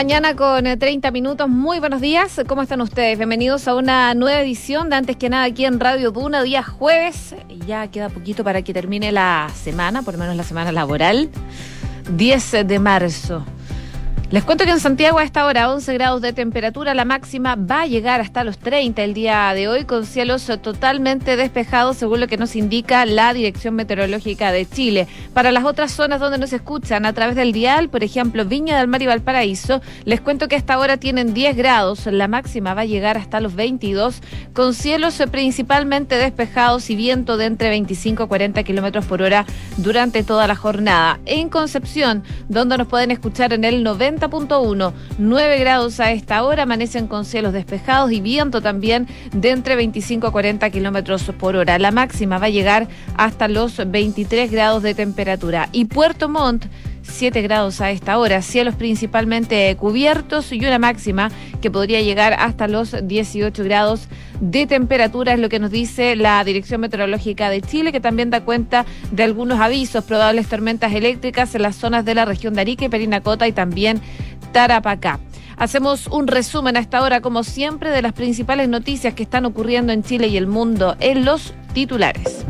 mañana con 30 eh, minutos. Muy buenos días. ¿Cómo están ustedes? Bienvenidos a una nueva edición de Antes que nada aquí en Radio Duna, día jueves. Ya queda poquito para que termine la semana, por lo menos la semana laboral. 10 de marzo. Les cuento que en Santiago a esta hora 11 grados de temperatura, la máxima va a llegar hasta los 30 el día de hoy con cielos totalmente despejados según lo que nos indica la Dirección Meteorológica de Chile. Para las otras zonas donde nos escuchan a través del dial, por ejemplo Viña del Mar y Valparaíso, les cuento que a esta hora tienen 10 grados, la máxima va a llegar hasta los 22 con cielos principalmente despejados y viento de entre 25 a 40 kilómetros por hora durante toda la jornada. En Concepción, donde nos pueden escuchar en el 90 90.1. 9 grados a esta hora, amanecen con cielos despejados y viento también de entre 25 a 40 kilómetros por hora. La máxima va a llegar hasta los 23 grados de temperatura. Y Puerto Montt 7 grados a esta hora, cielos principalmente cubiertos y una máxima que podría llegar hasta los 18 grados de temperatura, es lo que nos dice la Dirección Meteorológica de Chile, que también da cuenta de algunos avisos, probables tormentas eléctricas en las zonas de la región de Arica y Perinacota y también Tarapacá. Hacemos un resumen a esta hora, como siempre, de las principales noticias que están ocurriendo en Chile y el mundo en los titulares.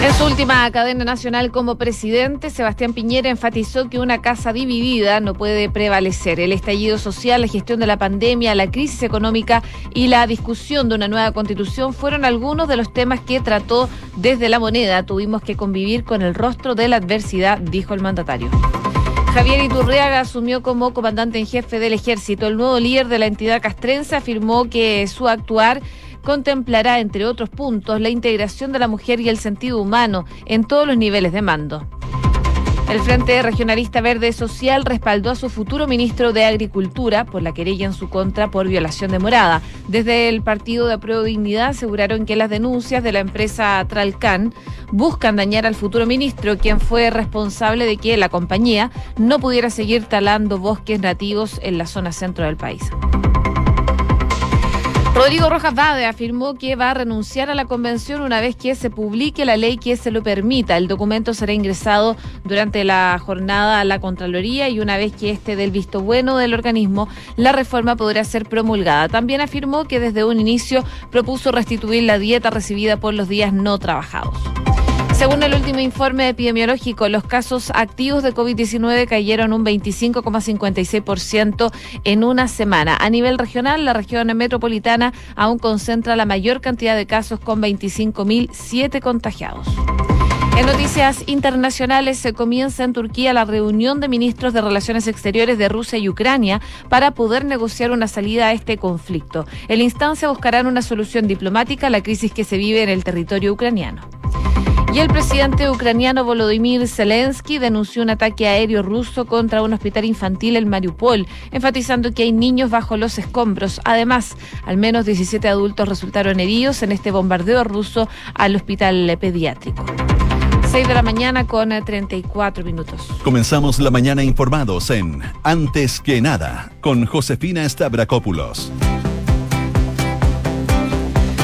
En su última cadena nacional como presidente, Sebastián Piñera enfatizó que una casa dividida no puede prevalecer. El estallido social, la gestión de la pandemia, la crisis económica y la discusión de una nueva constitución fueron algunos de los temas que trató desde la moneda. Tuvimos que convivir con el rostro de la adversidad, dijo el mandatario. Javier Iturriaga asumió como comandante en jefe del ejército. El nuevo líder de la entidad castrense afirmó que su actuar contemplará, entre otros puntos, la integración de la mujer y el sentido humano en todos los niveles de mando. El Frente Regionalista Verde Social respaldó a su futuro ministro de Agricultura por la querella en su contra por violación de morada. Desde el Partido de Apruebo Dignidad aseguraron que las denuncias de la empresa Tralcan buscan dañar al futuro ministro, quien fue responsable de que la compañía no pudiera seguir talando bosques nativos en la zona centro del país. Rodrigo Rojas Vade afirmó que va a renunciar a la convención una vez que se publique la ley que se lo permita. El documento será ingresado durante la jornada a la Contraloría y una vez que esté del visto bueno del organismo, la reforma podrá ser promulgada. También afirmó que desde un inicio propuso restituir la dieta recibida por los días no trabajados. Según el último informe epidemiológico, los casos activos de COVID-19 cayeron un 25,56% en una semana. A nivel regional, la región metropolitana aún concentra la mayor cantidad de casos con 25.007 contagiados. En noticias internacionales se comienza en Turquía la reunión de ministros de Relaciones Exteriores de Rusia y Ucrania para poder negociar una salida a este conflicto. En la instancia buscarán una solución diplomática a la crisis que se vive en el territorio ucraniano. Y el presidente ucraniano Volodymyr Zelensky denunció un ataque aéreo ruso contra un hospital infantil en Mariupol, enfatizando que hay niños bajo los escombros. Además, al menos 17 adultos resultaron heridos en este bombardeo ruso al hospital pediátrico. 6 de la mañana con 34 minutos. Comenzamos la mañana informados en Antes que nada con Josefina Stavrakopoulos.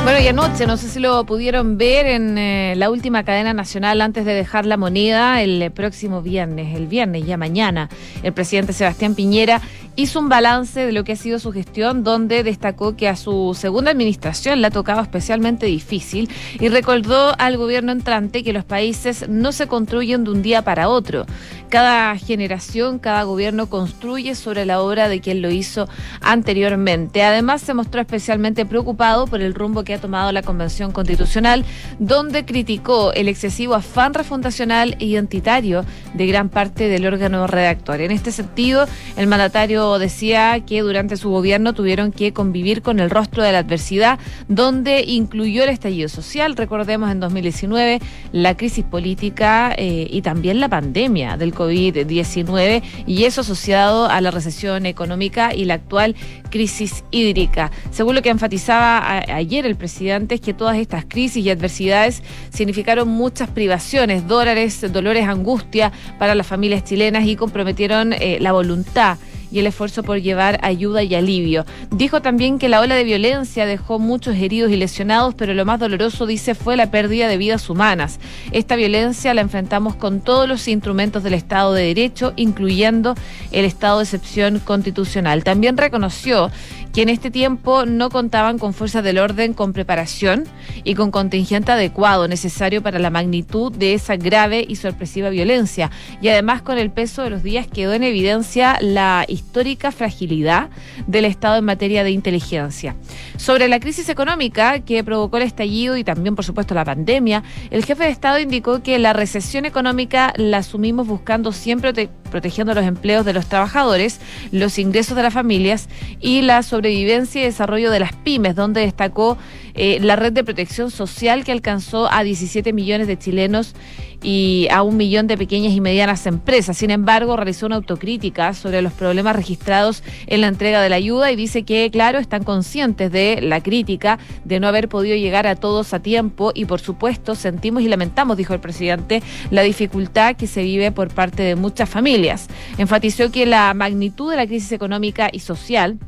Bueno, y anoche, no sé si lo pudieron ver en eh, la última cadena nacional antes de dejar la moneda el próximo viernes, el viernes ya mañana, el presidente Sebastián Piñera hizo un balance de lo que ha sido su gestión, donde destacó que a su segunda administración le ha tocado especialmente difícil y recordó al gobierno entrante que los países no se construyen de un día para otro. Cada generación, cada gobierno construye sobre la obra de quien lo hizo anteriormente. Además, se mostró especialmente preocupado por el rumbo que ha tomado la Convención Constitucional, donde criticó el excesivo afán refundacional e identitario de gran parte del órgano redactor. En este sentido, el mandatario decía que durante su gobierno tuvieron que convivir con el rostro de la adversidad, donde incluyó el estallido social, recordemos en 2019, la crisis política eh, y también la pandemia del COVID-19 y eso asociado a la recesión económica y la actual crisis hídrica. Según lo que enfatizaba ayer el presidente, es que todas estas crisis y adversidades significaron muchas privaciones, dólares, dolores, angustia para las familias chilenas y comprometieron eh, la voluntad y el esfuerzo por llevar ayuda y alivio. Dijo también que la ola de violencia dejó muchos heridos y lesionados, pero lo más doloroso, dice, fue la pérdida de vidas humanas. Esta violencia la enfrentamos con todos los instrumentos del Estado de Derecho, incluyendo el estado de excepción constitucional. También reconoció que en este tiempo no contaban con fuerzas del orden con preparación y con contingente adecuado necesario para la magnitud de esa grave y sorpresiva violencia. Y además con el peso de los días quedó en evidencia la histórica fragilidad del Estado en materia de inteligencia. Sobre la crisis económica que provocó el estallido y también, por supuesto, la pandemia, el jefe de Estado indicó que la recesión económica la asumimos buscando siempre protegiendo los empleos de los trabajadores, los ingresos de las familias y la sobrevivencia y desarrollo de las pymes, donde destacó eh, la red de protección social que alcanzó a 17 millones de chilenos y a un millón de pequeñas y medianas empresas. Sin embargo, realizó una autocrítica sobre los problemas registrados en la entrega de la ayuda y dice que, claro, están conscientes de la crítica de no haber podido llegar a todos a tiempo y, por supuesto, sentimos y lamentamos, dijo el presidente, la dificultad que se vive por parte de muchas familias. Enfatizó que la magnitud de la crisis económica y social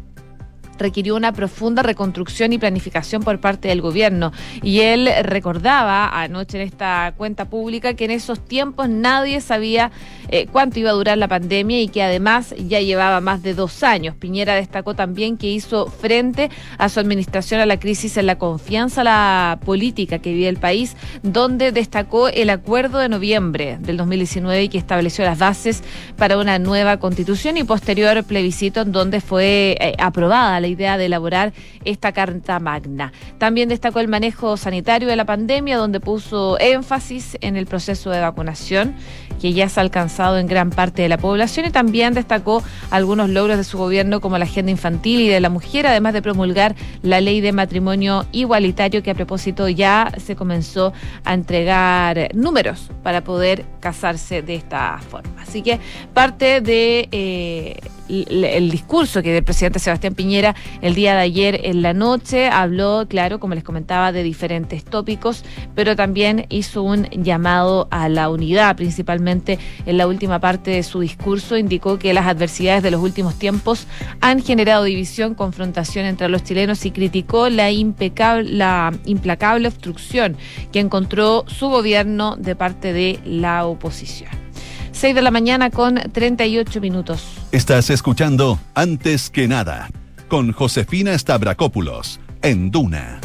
requirió una profunda reconstrucción y planificación por parte del gobierno. Y él recordaba anoche en esta cuenta pública que en esos tiempos nadie sabía eh, cuánto iba a durar la pandemia y que además ya llevaba más de dos años. Piñera destacó también que hizo frente a su administración a la crisis en la confianza la política que vive el país, donde destacó el acuerdo de noviembre del 2019 y que estableció las bases para una nueva constitución y posterior plebiscito en donde fue eh, aprobada la idea de elaborar esta Carta Magna. También destacó el manejo sanitario de la pandemia, donde puso énfasis en el proceso de vacunación que ya se ha alcanzado en gran parte de la población y también destacó algunos logros de su gobierno como la agenda infantil y de la mujer, además de promulgar la ley de matrimonio igualitario que a propósito ya se comenzó a entregar números para poder casarse de esta forma. Así que parte de eh, el discurso que del presidente Sebastián Piñera el día de ayer en la noche habló, claro, como les comentaba, de diferentes tópicos, pero también hizo un llamado a la unidad, principalmente en la última parte de su discurso, indicó que las adversidades de los últimos tiempos han generado división, confrontación entre los chilenos y criticó la impecable, la implacable obstrucción que encontró su gobierno de parte de la oposición. 6 de la mañana con 38 minutos. Estás escuchando Antes que nada con Josefina Stavrakopoulos en Duna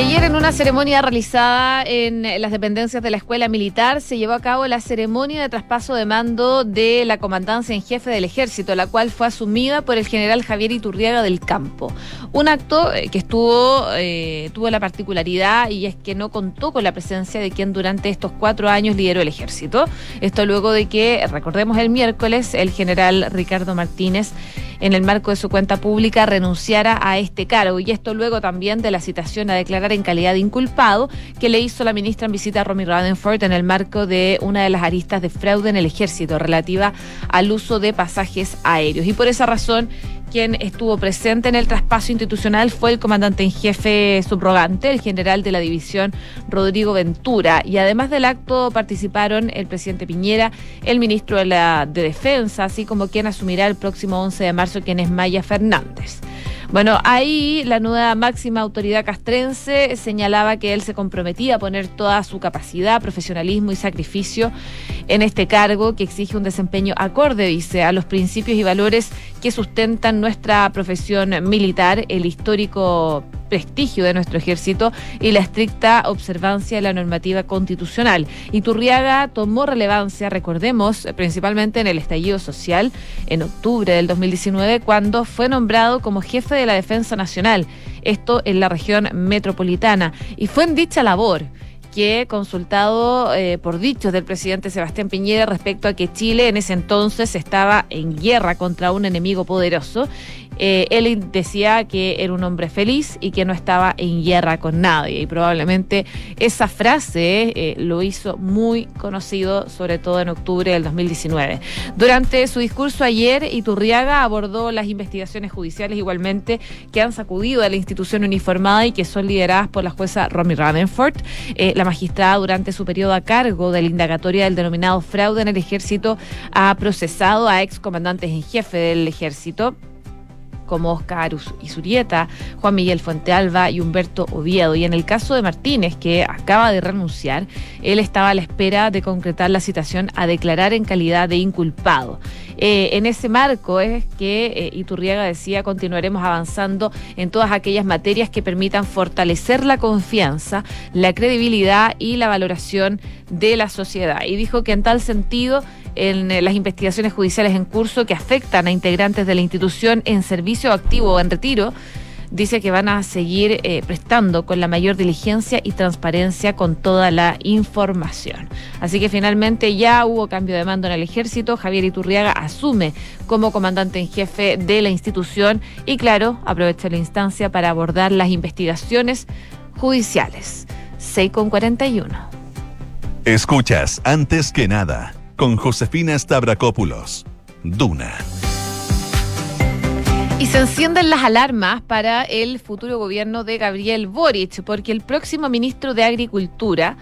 ayer en una ceremonia realizada en las dependencias de la Escuela Militar se llevó a cabo la ceremonia de traspaso de mando de la comandancia en jefe del ejército, la cual fue asumida por el general Javier Iturriaga del Campo. Un acto eh, que estuvo, eh, tuvo la particularidad y es que no contó con la presencia de quien durante estos cuatro años lideró el ejército. Esto luego de que, recordemos el miércoles, el general Ricardo Martínez en el marco de su cuenta pública renunciara a este cargo. Y esto luego también de la citación a declarar en calidad de inculpado que le hizo la ministra en visita a Romy Radenford en el marco de una de las aristas de fraude en el ejército relativa al uso de pasajes aéreos. Y por esa razón quien estuvo presente en el traspaso institucional fue el comandante en jefe subrogante, el general de la división Rodrigo Ventura. Y además del acto participaron el presidente Piñera, el ministro de, la, de Defensa, así como quien asumirá el próximo 11 de marzo, quien es Maya Fernández. Bueno, ahí la nueva máxima autoridad castrense señalaba que él se comprometía a poner toda su capacidad, profesionalismo y sacrificio en este cargo que exige un desempeño acorde, dice, a los principios y valores que sustentan nuestra profesión militar, el histórico prestigio de nuestro ejército y la estricta observancia de la normativa constitucional. Iturriaga tomó relevancia, recordemos, principalmente en el estallido social en octubre del 2019, cuando fue nombrado como jefe de la Defensa Nacional, esto en la región metropolitana, y fue en dicha labor que consultado eh, por dichos del presidente Sebastián Piñera respecto a que Chile en ese entonces estaba en guerra contra un enemigo poderoso Eh, él decía que era un hombre feliz y que no estaba en guerra con nadie. Y probablemente esa frase eh, lo hizo muy conocido, sobre todo en octubre del 2019. Durante su discurso ayer, Iturriaga abordó las investigaciones judiciales igualmente que han sacudido a la institución uniformada y que son lideradas por la jueza Romy Radenford, eh, la magistrada durante su periodo a cargo de la indagatoria del denominado fraude en el ejército ha procesado a excomandantes en jefe del ejército como Oscar Isurieta, Juan Miguel Fuentealba y Humberto Oviedo. Y en el caso de Martínez, que acaba de renunciar, él estaba a la espera de concretar la citación a declarar en calidad de inculpado. Eh, en ese marco es que eh, Iturriaga decía continuaremos avanzando en todas aquellas materias que permitan fortalecer la confianza, la credibilidad y la valoración de la sociedad. Y dijo que en tal sentido en eh, las investigaciones judiciales en curso que afectan a integrantes de la institución en servicio activo o en retiro, dice que van a seguir eh, prestando con la mayor diligencia y transparencia con toda la información. Así que finalmente ya hubo cambio de mando en el ejército, Javier Iturriaga asume como comandante en jefe de la institución y claro, aprovecha la instancia para abordar las investigaciones judiciales. 6 con 41. Escuchas antes que nada con Josefina Stavrakopoulos. Duna. Y se encienden las alarmas para el futuro gobierno de Gabriel Boric, porque el próximo ministro de Agricultura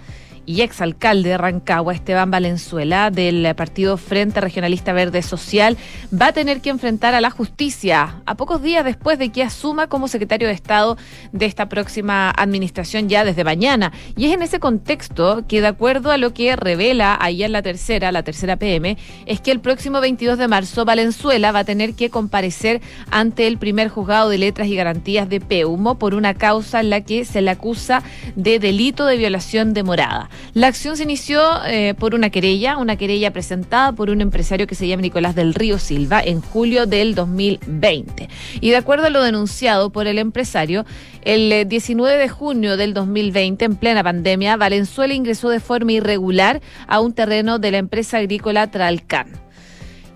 y exalcalde de Rancagua, Esteban Valenzuela, del partido Frente Regionalista Verde Social, va a tener que enfrentar a la justicia a pocos días después de que asuma como secretario de Estado de esta próxima administración ya desde mañana. Y es en ese contexto que, de acuerdo a lo que revela ahí en la tercera, la tercera PM, es que el próximo 22 de marzo Valenzuela va a tener que comparecer ante el primer juzgado de letras y garantías de Peumo por una causa en la que se le acusa de delito de violación de morada. La acción se inició eh, por una querella, una querella presentada por un empresario que se llama Nicolás del Río Silva en julio del 2020. Y de acuerdo a lo denunciado por el empresario, el 19 de junio del 2020, en plena pandemia, Valenzuela ingresó de forma irregular a un terreno de la empresa agrícola Tralcán.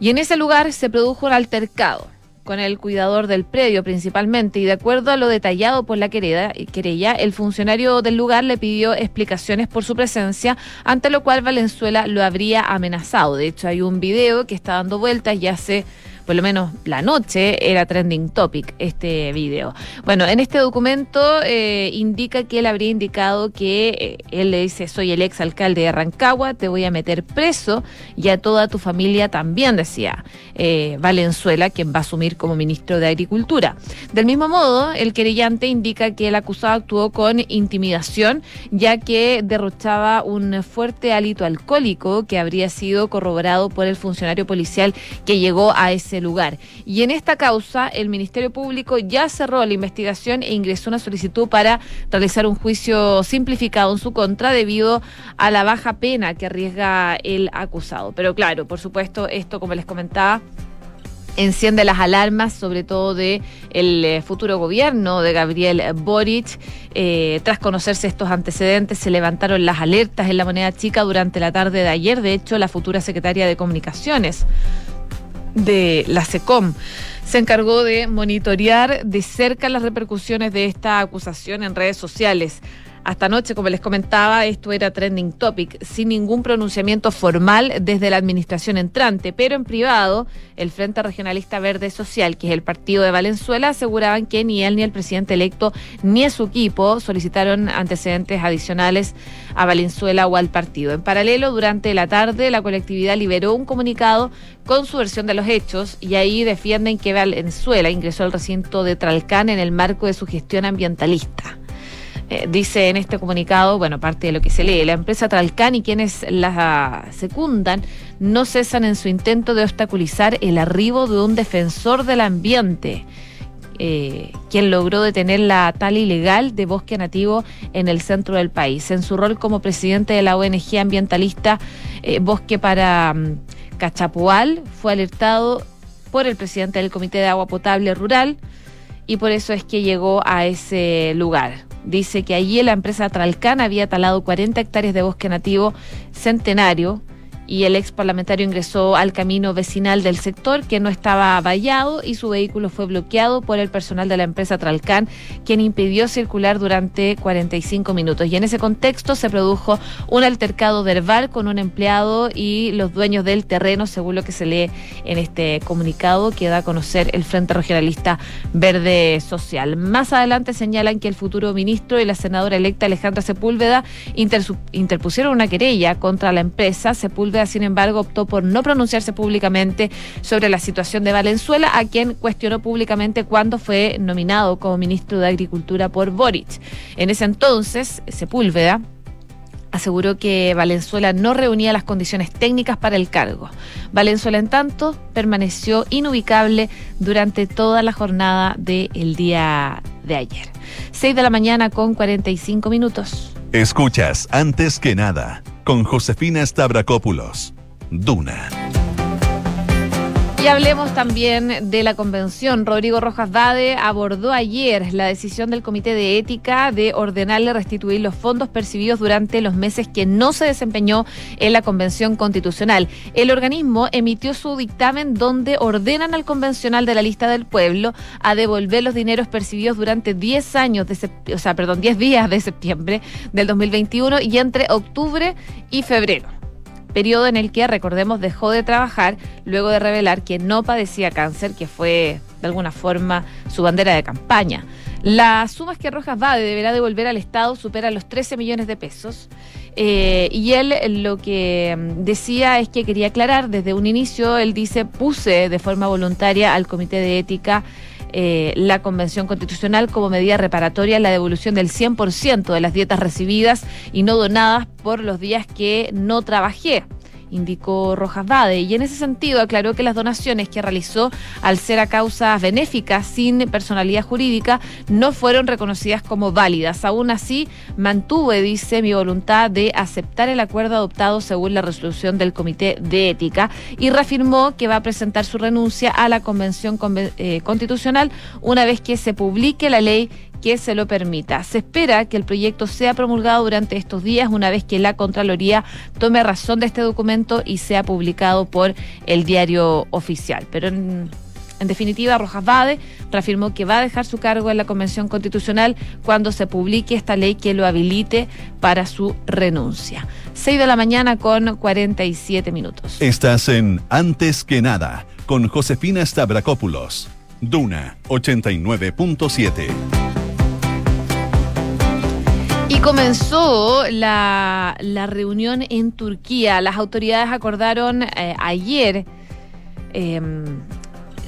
Y en ese lugar se produjo un altercado con el cuidador del predio principalmente y de acuerdo a lo detallado por la querella, el funcionario del lugar le pidió explicaciones por su presencia, ante lo cual Valenzuela lo habría amenazado. De hecho, hay un video que está dando vueltas y hace por lo menos la noche, era trending topic este video. Bueno, en este documento eh, indica que él habría indicado que eh, él le dice, soy el ex alcalde de Rancagua, te voy a meter preso y a toda tu familia también, decía eh, Valenzuela, quien va a asumir como ministro de Agricultura. Del mismo modo, el querellante indica que el acusado actuó con intimidación, ya que derrochaba un fuerte hálito alcohólico que habría sido corroborado por el funcionario policial que llegó a ese lugar. Y en esta causa, el Ministerio Público ya cerró la investigación e ingresó una solicitud para realizar un juicio simplificado en su contra debido a la baja pena que arriesga el acusado. Pero claro, por supuesto, esto, como les comentaba, enciende las alarmas, sobre todo de el eh, futuro gobierno de Gabriel Boric. Eh, tras conocerse estos antecedentes, se levantaron las alertas en la moneda chica durante la tarde de ayer. De hecho, la futura secretaria de Comunicaciones de la SECOM se encargó de monitorear de cerca las repercusiones de esta acusación en redes sociales. Hasta anoche, como les comentaba, esto era trending topic, sin ningún pronunciamiento formal desde la administración entrante, pero en privado, el Frente Regionalista Verde Social, que es el partido de Valenzuela, aseguraban que ni él, ni el presidente electo, ni su equipo solicitaron antecedentes adicionales a Valenzuela o al partido. En paralelo, durante la tarde, la colectividad liberó un comunicado con su versión de los hechos y ahí defienden que Valenzuela ingresó al recinto de Tralcán en el marco de su gestión ambientalista. Eh, dice en este comunicado, bueno, parte de lo que se lee, la empresa Tralcán y quienes la secundan no cesan en su intento de obstaculizar el arribo de un defensor del ambiente. Eh, quien logró detener la tala ilegal de bosque nativo en el centro del país. En su rol como presidente de la ONG ambientalista eh, Bosque para um, Cachapual, fue alertado por el presidente del Comité de Agua Potable Rural y por eso es que llegó a ese lugar. Dice que allí la empresa Tralcán había talado 40 hectáreas de bosque nativo centenario y el ex parlamentario ingresó al camino vecinal del sector que no estaba vallado y su vehículo fue bloqueado por el personal de la empresa Tralcán, quien impidió circular durante 45 minutos. Y en ese contexto se produjo un altercado verbal con un empleado y los dueños del terreno, según lo que se lee en este comunicado que da a conocer el Frente Regionalista Verde Social. Más adelante señalan que el futuro ministro y la senadora electa Alejandra Sepúlveda interpusieron una querella contra la empresa. Sepúlveda, sin embargo, optó por no pronunciarse públicamente sobre la situación de Valenzuela, a quien cuestionó públicamente cuando fue nominado como ministro de Agricultura por Boric. En ese entonces, Sepúlveda aseguró que Valenzuela no reunía las condiciones técnicas para el cargo. Valenzuela, en tanto, permaneció inubicable durante toda la jornada del día de ayer. 6 de la mañana con 45 minutos. Escuchas antes que nada con Josefina Stavrakopoulos. Duna. Y hablemos también de la convención. Rodrigo Rojas Vade abordó ayer la decisión del Comité de Ética de ordenarle restituir los fondos percibidos durante los meses que no se desempeñó en la convención constitucional. El organismo emitió su dictamen donde ordenan al convencional de la lista del pueblo a devolver los dineros percibidos durante 10 años de o sea, perdón, 10 días de septiembre del 2021 y entre octubre y febrero periodo en el que, recordemos, dejó de trabajar luego de revelar que no padecía cáncer, que fue de alguna forma su bandera de campaña. Las sumas que Rojas Vade deberá devolver al Estado superan los 13 millones de pesos. Eh, y él lo que mm, decía es que quería aclarar desde un inicio, él dice, puse de forma voluntaria al Comité de Ética eh, la Convención Constitucional como medida reparatoria la devolución del 100% de las dietas recibidas y no donadas por los días que no trabajé indicó Rojas Bade. Y en ese sentido aclaró que las donaciones que realizó al ser a causas benéficas sin personalidad jurídica no fueron reconocidas como válidas. Aún así, mantuve, dice, mi voluntad de aceptar el acuerdo adoptado según la resolución del Comité de Ética y reafirmó que va a presentar su renuncia a la Convención eh, Constitucional una vez que se publique la ley que se lo permita. Se espera que el proyecto sea promulgado durante estos días, una vez que la Contraloría tome razón de este documento y sea publicado por el diario oficial. Pero en, definitiva, Rojas Bade reafirmó que va a dejar su cargo en la Convención Constitucional cuando se publique esta ley que lo habilite para su renuncia. 6 de la mañana con 47 minutos. Estás en Antes que nada con Josefina Stavrakopoulos. Duna 89.7. Comenzó la, reunión en Turquía. Las autoridades acordaron eh, ayer em,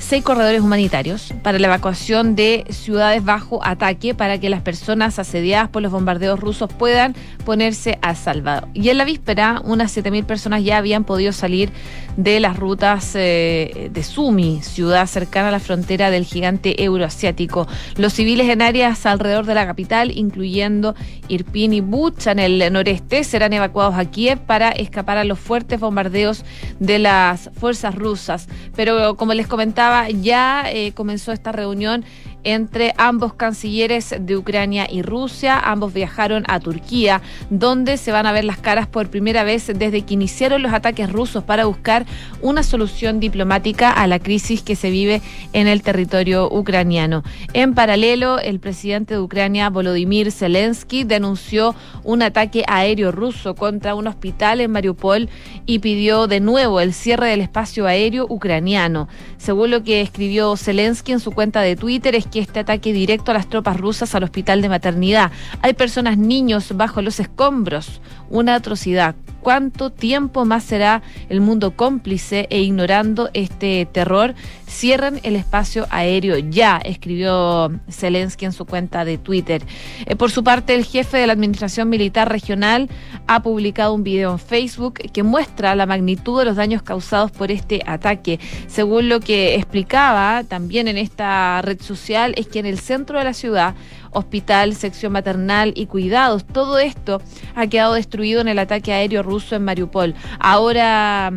seis corredores humanitarios para la evacuación de ciudades bajo ataque para que las personas asediadas por los bombardeos rusos puedan ponerse a salvo. Y en la víspera, unas 7.000 personas ya habían podido salir de las rutas eh, de Sumi, ciudad cercana a la frontera del gigante euroasiático. Los civiles en áreas alrededor de la capital, incluyendo Irpin y Bucha en el noreste, serán evacuados a Kiev para escapar a los fuertes bombardeos de las fuerzas rusas. Pero como les comentaba, ya eh, comenzó esta reunión entre ambos cancilleres de Ucrania y Rusia. Ambos viajaron a Turquía, donde se van a ver las caras por primera vez desde que iniciaron los ataques rusos para buscar una solución diplomática a la crisis que se vive en el territorio ucraniano. En paralelo, el presidente de Ucrania, Volodymyr Zelensky, denunció un ataque aéreo ruso contra un hospital en Mariupol y pidió de nuevo el cierre del espacio aéreo ucraniano. Según lo que escribió Zelensky en su cuenta de Twitter, es que este ataque directo a las tropas rusas al hospital de maternidad. Hay personas, niños bajo los escombros. Una atrocidad cuánto tiempo más será el mundo cómplice e ignorando este terror. Cierran el espacio aéreo ya, escribió Zelensky en su cuenta de Twitter. Eh, por su parte, el jefe de la Administración Militar Regional ha publicado un video en Facebook que muestra la magnitud de los daños causados por este ataque. Según lo que explicaba también en esta red social, es que en el centro de la ciudad hospital, sección maternal y cuidados. Todo esto ha quedado destruido en el ataque aéreo ruso en Mariupol. Ahora...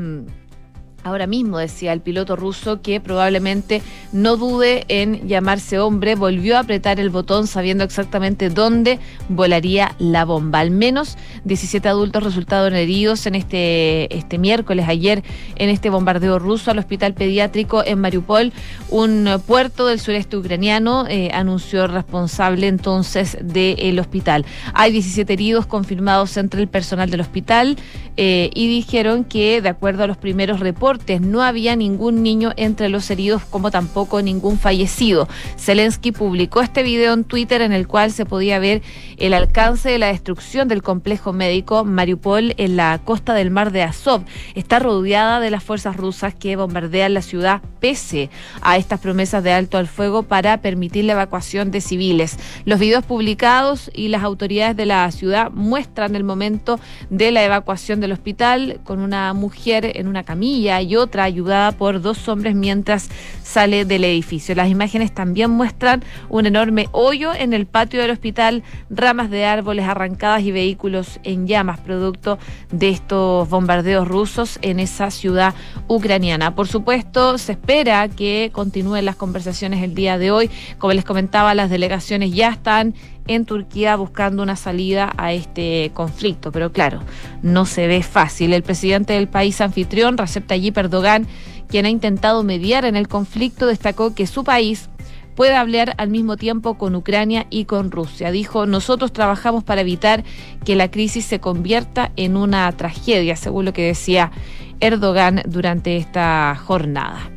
Ahora mismo decía el piloto ruso que probablemente no dude en llamarse hombre, volvió a apretar el botón sabiendo exactamente dónde volaría la bomba. Al menos 17 adultos resultaron heridos en este, este miércoles, ayer, en este bombardeo ruso al hospital pediátrico en Mariupol, un puerto del sureste ucraniano, eh, anunció responsable entonces del hospital. Hay 17 heridos confirmados entre el personal del hospital eh, y dijeron que, de acuerdo a los primeros reportes, no había ningún niño entre los heridos, como tampoco ningún fallecido. Zelensky publicó este video en Twitter en el cual se podía ver el alcance de la destrucción del complejo médico Mariupol en la costa del mar de Azov. Está rodeada de las fuerzas rusas que bombardean la ciudad pese a estas promesas de alto al fuego para permitir la evacuación de civiles. Los videos publicados y las autoridades de la ciudad muestran el momento de la evacuación del hospital con una mujer en una camilla otra ayudada por dos hombres mientras sale del edificio. Las imágenes también muestran un enorme hoyo en el patio del hospital, ramas de árboles arrancadas y vehículos en llamas, producto de estos bombardeos rusos en esa ciudad ucraniana. Por supuesto, se espera que continúen las conversaciones el día de hoy. Como les comentaba, las delegaciones ya están en Turquía buscando una salida a este conflicto. Pero claro, no se ve fácil. El presidente del país anfitrión, Recep Tayyip Erdogan, quien ha intentado mediar en el conflicto, destacó que su país puede hablar al mismo tiempo con Ucrania y con Rusia. Dijo, nosotros trabajamos para evitar que la crisis se convierta en una tragedia, según lo que decía Erdogan durante esta jornada.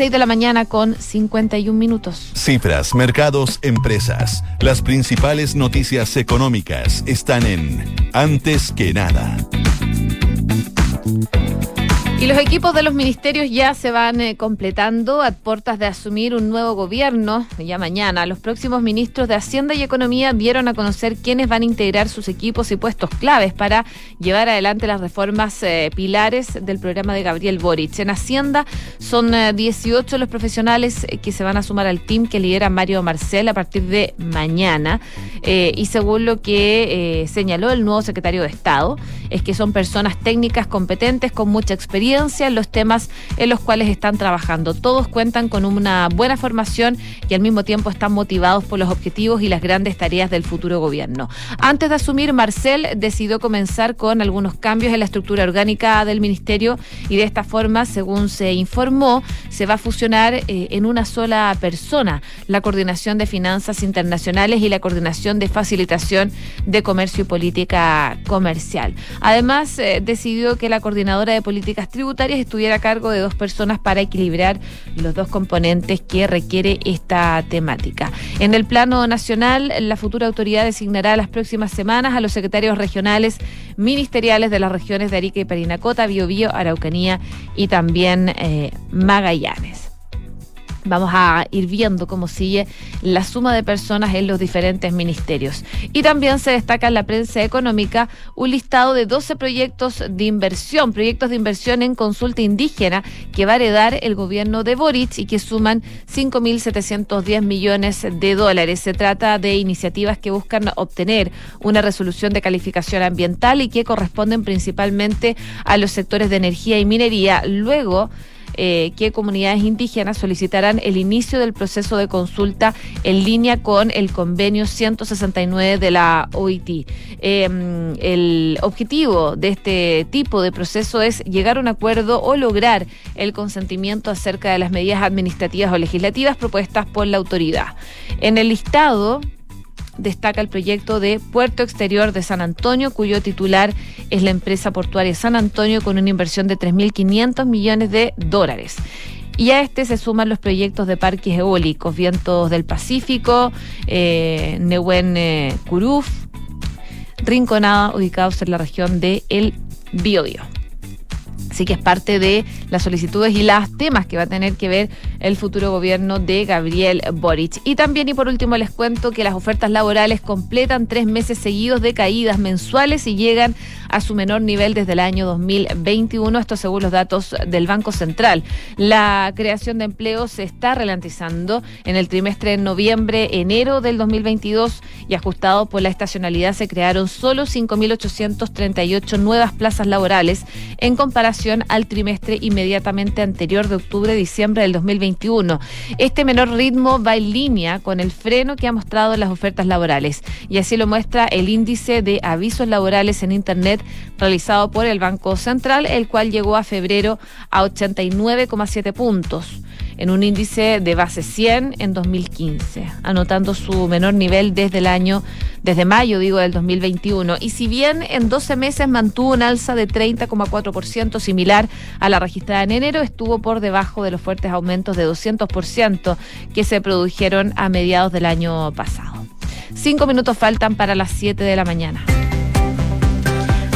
6 de la mañana con 51 minutos. Cifras, mercados, empresas. Las principales noticias económicas están en Antes que nada. Y los equipos de los ministerios ya se van eh, completando a puertas de asumir un nuevo gobierno. Ya mañana, los próximos ministros de Hacienda y Economía vieron a conocer quiénes van a integrar sus equipos y puestos claves para llevar adelante las reformas eh, pilares del programa de Gabriel Boric. En Hacienda son 18 eh, los profesionales que se van a sumar al team que lidera Mario Marcel a partir de mañana. y según lo que señaló el nuevo secretario de Estado, es que son personas técnicas competentes con mucha experiencia en los temas en los cuales están trabajando. Todos cuentan con una buena formación y al mismo tiempo están motivados por los objetivos y las grandes tareas del futuro gobierno. Antes de asumir, Marcel decidió comenzar con algunos cambios en la estructura orgánica del ministerio y de esta forma, según se informó, se va a fusionar eh, en una sola persona la coordinación de finanzas internacionales y la coordinación de facilitación de comercio y política comercial. Además, eh, decidió que la coordinadora de políticas tributarias estuviera a cargo de dos personas para equilibrar los dos componentes que requiere esta temática. En el plano nacional, la futura autoridad designará las próximas semanas a los secretarios regionales ministeriales de las regiones de Arica y Parinacota, Biobío, Araucanía y también eh, Magallanes. Vamos a ir viendo cómo sigue la suma de personas en los diferentes ministerios. Y también se destaca en la prensa económica un listado de 12 proyectos de inversión, proyectos de inversión en consulta indígena que va a heredar el gobierno de Boric y que suman 5.710 millones de dólares. Se trata de iniciativas que buscan obtener una resolución de calificación ambiental y que corresponden principalmente a los sectores de energía y minería. Luego, eh, que comunidades indígenas solicitarán el inicio del proceso de consulta en línea con el convenio 169 de la OIT. Em, el objetivo de este tipo de proceso es llegar a un acuerdo o lograr el consentimiento acerca de las medidas administrativas o legislativas propuestas por la autoridad. En el listado destaca el proyecto de Puerto Exterior de San Antonio, cuyo titular es la empresa portuaria San Antonio con una inversión de 3.500 millones de dólares. Y a este se suman los proyectos de parques eólicos, Vientos del Pacífico, eh, Nehuen eh, Curuf, Rinconada, ubicados en la región de El Biobío. Así que es parte de las solicitudes y los temas que va a tener que ver el futuro gobierno de Gabriel Boric. Y también, y por último, les cuento que las ofertas laborales completan tres meses seguidos de caídas mensuales y llegan a su menor nivel desde el año 2021, esto según los datos del Banco Central. La creación de empleo se está ralentizando en el trimestre de noviembre-enero del 2022 y ajustado por la estacionalidad se crearon solo 5.838 nuevas plazas laborales en comparación al trimestre inmediatamente anterior de octubre-diciembre del 2021. Este menor ritmo va en línea con el freno que ha mostrado las ofertas laborales y así lo muestra el índice de avisos laborales en Internet realizado por el Banco Central, el cual llegó a febrero a 89,7 puntos en un índice de base 100 en 2015, anotando su menor nivel desde el año, desde mayo, digo, del 2021. Y si bien en 12 meses mantuvo un alza de 30,4% similar a la registrada en enero, estuvo por debajo de los fuertes aumentos de 200% que se produjeron a mediados del año pasado. Cinco minutos faltan para las 7 de la mañana.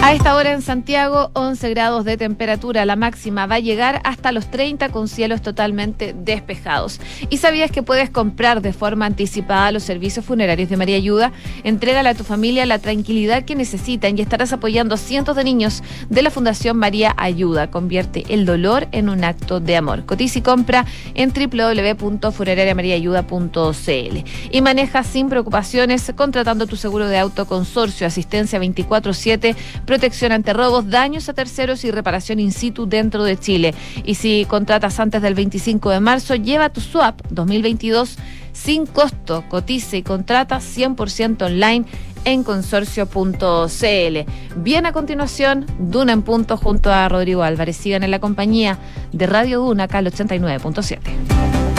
A esta hora en Santiago, 11 grados de temperatura. La máxima va a llegar hasta los 30 con cielos totalmente despejados. ¿Y sabías que puedes comprar de forma anticipada los servicios funerarios de María Ayuda? Entrégale a tu familia la tranquilidad que necesitan y estarás apoyando a cientos de niños de la Fundación María Ayuda. Convierte el dolor en un acto de amor. Cotiza y compra en www.funerariamariaayuda.cl y maneja sin preocupaciones contratando tu seguro de auto consorcio, asistencia 24-7 protección ante robos, daños a terceros y reparación in situ dentro de Chile. Y si contratas antes del 25 de marzo, lleva tu swap 2022 sin costo. Cotice y contrata 100% online en consorcio.cl. Bien a continuación, Duna en punto junto a Rodrigo Álvarez. Sigan en la compañía de Radio Duna, acá al 89.7.